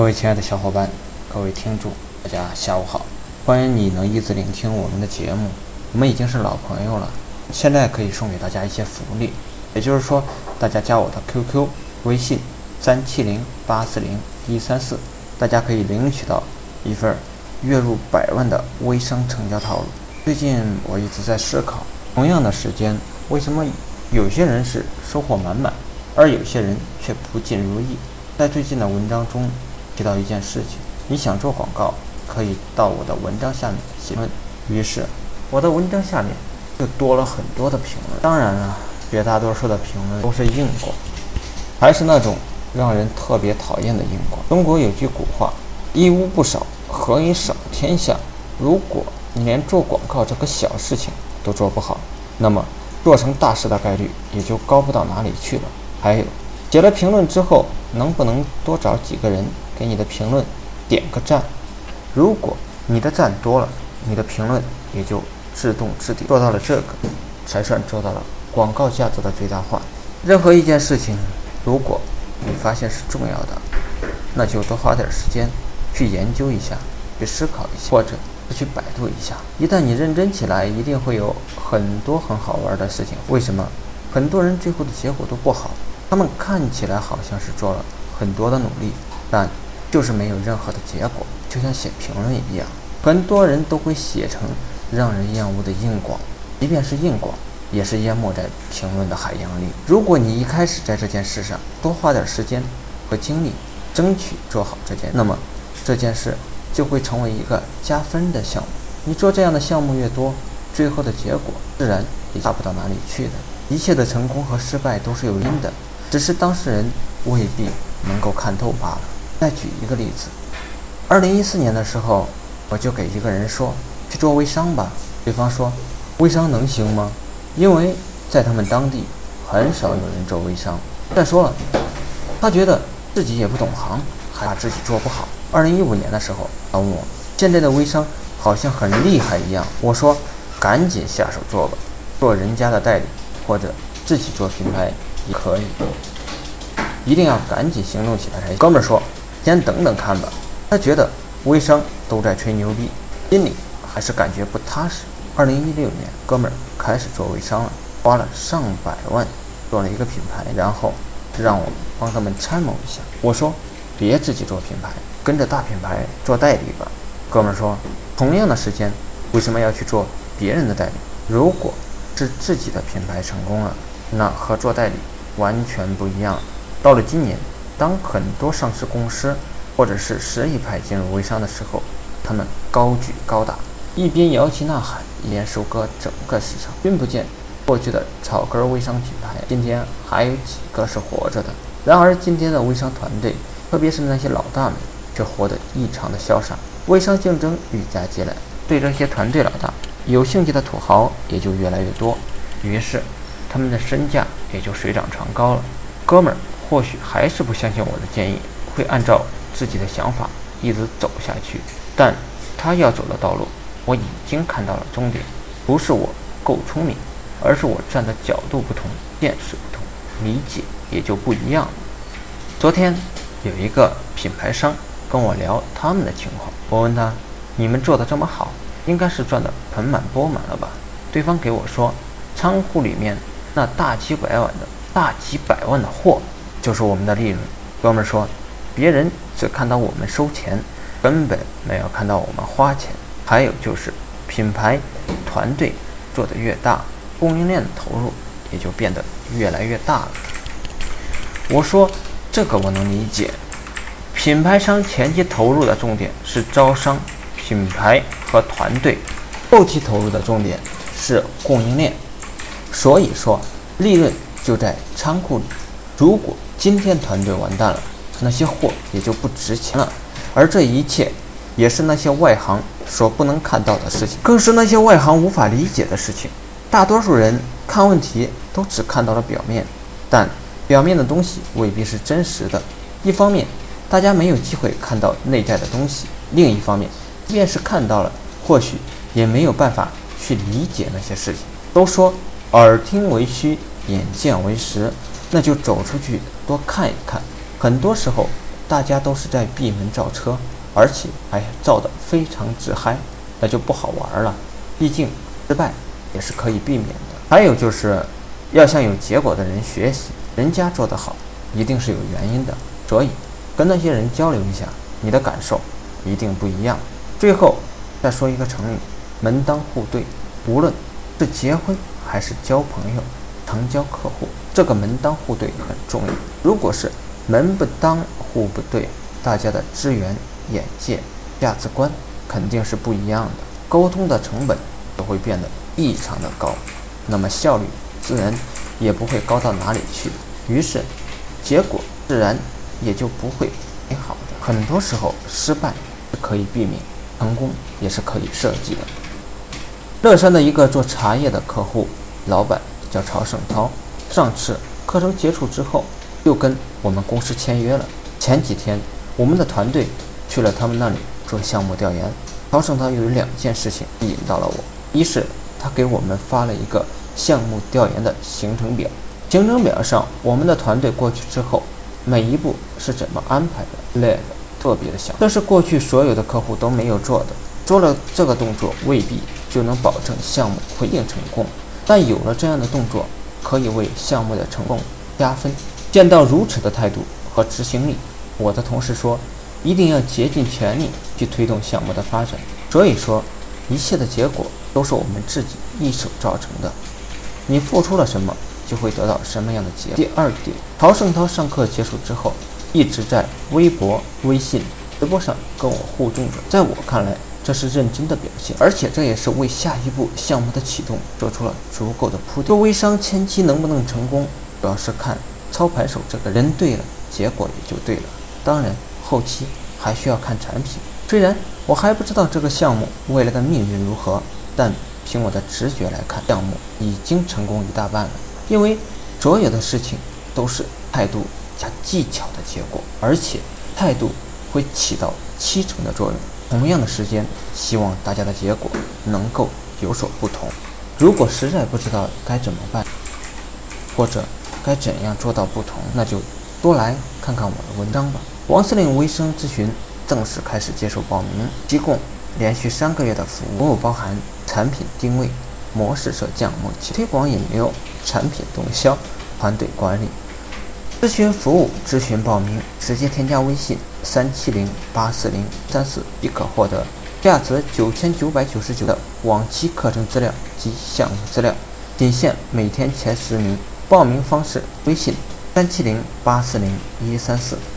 各位亲爱的小伙伴，各位听众，大家下午好！欢迎你能一直聆听我们的节目，我们已经是老朋友了。现在可以送给大家一些福利，也就是说，大家加我的 QQ、微信三七零八四零一三四，大家可以领取到一份月入百万的微商成交套路。最近我一直在思考，同样的时间，为什么有些人是收获满满，而有些人却不尽如意？在最近的文章中。提到一件事情，你想做广告，可以到我的文章下面写论。于是，我的文章下面就多了很多的评论。当然了，绝大多数的评论都是硬广，还是那种让人特别讨厌的硬广。中国有句古话：“一屋不扫，何以扫天下？”如果你连做广告这个小事情都做不好，那么做成大事的概率也就高不到哪里去了。还有，写了评论之后，能不能多找几个人？给你的评论点个赞，如果你的赞多了，你的评论也就自动置顶。做到了这个，才算做到了广告价值的最大化。任何一件事情，如果你发现是重要的，那就多花点时间去研究一下，去思考一下，或者去百度一下。一旦你认真起来，一定会有很多很好玩的事情。为什么很多人最后的结果都不好？他们看起来好像是做了很多的努力，但。就是没有任何的结果，就像写评论一样，很多人都会写成让人厌恶的硬广，即便是硬广，也是淹没在评论的海洋里。如果你一开始在这件事上多花点时间和精力，争取做好这件，那么这件事就会成为一个加分的项目。你做这样的项目越多，最后的结果自然也差不到哪里去的。一切的成功和失败都是有因的，只是当事人未必能够看透罢了。再举一个例子，二零一四年的时候，我就给一个人说去做微商吧。对方说，微商能行吗？因为在他们当地很少有人做微商。再说了，他觉得自己也不懂行，还怕自己做不好。二零一五年的时候，他问我现在的微商好像很厉害一样。我说，赶紧下手做吧，做人家的代理或者自己做品牌也可以，一定要赶紧行动起来才行。哥们儿说。先等等看吧，他觉得微商都在吹牛逼，心里还是感觉不踏实。二零一六年，哥们儿开始做微商了，花了上百万做了一个品牌，然后让我帮他们参谋一下。我说别自己做品牌，跟着大品牌做代理吧。哥们儿说，同样的时间，为什么要去做别人的代理？如果是自己的品牌成功了，那和做代理完全不一样。到了今年。当很多上市公司或者是实力派进入微商的时候，他们高举高打，一边摇旗呐喊，一边收割整个市场。君不见过去的草根微商品牌，今天还有几个是活着的？然而，今天的微商团队，特别是那些老大们，却活得异常的潇洒。微商竞争愈加激烈，对这些团队老大有兴趣的土豪也就越来越多，于是他们的身价也就水涨船高了。哥们儿。或许还是不相信我的建议，会按照自己的想法一直走下去。但他要走的道路，我已经看到了终点。不是我够聪明，而是我站的角度不同，见识不同，理解也就不一样了。昨天有一个品牌商跟我聊他们的情况，我问他：“你们做的这么好，应该是赚的盆满钵满了吧？”对方给我说：“仓库里面那大几百万的大几百万的货。”就是我们的利润，哥们儿说，别人只看到我们收钱，根本没有看到我们花钱。还有就是，品牌团队做得越大，供应链的投入也就变得越来越大了。我说这个我能理解，品牌商前期投入的重点是招商、品牌和团队，后期投入的重点是供应链，所以说利润就在仓库里。如果今天团队完蛋了，那些货也就不值钱了。而这一切，也是那些外行所不能看到的事情，更是那些外行无法理解的事情。大多数人看问题都只看到了表面，但表面的东西未必是真实的。一方面，大家没有机会看到内在的东西；另一方面，即便是看到了，或许也没有办法去理解那些事情。都说耳听为虚，眼见为实。那就走出去多看一看，很多时候大家都是在闭门造车，而且还造得非常自嗨，那就不好玩了。毕竟失败也是可以避免的。还有就是，要向有结果的人学习，人家做得好，一定是有原因的。所以，跟那些人交流一下，你的感受一定不一样。最后再说一个成语：门当户对。无论是结婚还是交朋友、成交客户，这个门当户对很重要。如果是门不当户不对，大家的资源、眼界、价值观肯定是不一样的，沟通的成本都会变得异常的高，那么效率自然也不会高到哪里去。于是，结果自然也就不会美好的。很多时候，失败是可以避免，成功也是可以设计的。乐山的一个做茶叶的客户，老板叫曹胜涛。上次课程结束之后，又跟我们公司签约了。前几天，我们的团队去了他们那里做项目调研。曹胜涛有两件事情引到了我：一是他给我们发了一个项目调研的行程表，行程表上我们的团队过去之后，每一步是怎么安排的，列的特别的详这是过去所有的客户都没有做的。做了这个动作未必就能保证项目会定成功，但有了这样的动作，可以为项目的成功加分。见到如此的态度和执行力，我的同事说，一定要竭尽全力去推动项目的发展。所以说，一切的结果都是我们自己一手造成的。你付出了什么，就会得到什么样的结果。第二点，陶胜涛上课结束之后，一直在微博、微信直播上跟我互动着。在我看来，这是认真的表现，而且这也是为下一步项目的启动做出了足够的铺垫。做微商前期能不能成功，主要是看操盘手这个人对了，结果也就对了。当然，后期还需要看产品。虽然我还不知道这个项目未来的命运如何，但凭我的直觉来看，项目已经成功一大半了。因为所有的事情都是态度加技巧的结果，而且态度会起到七成的作用。同样的时间，希望大家的结果能够有所不同。如果实在不知道该怎么办，或者该怎样做到不同，那就多来看看我的文章吧。王司令微生咨询正式开始接受报名，提供连续三个月的服务，包含产品定位、模式设项目、推广引流、产品动销、团队管理。咨询服务，咨询报名，直接添加微信三七零八四零三四，即可获得价值九千九百九十九的往期课程资料及项目资料，仅限每天前十名。报名方式：微信三七零八四零一三四。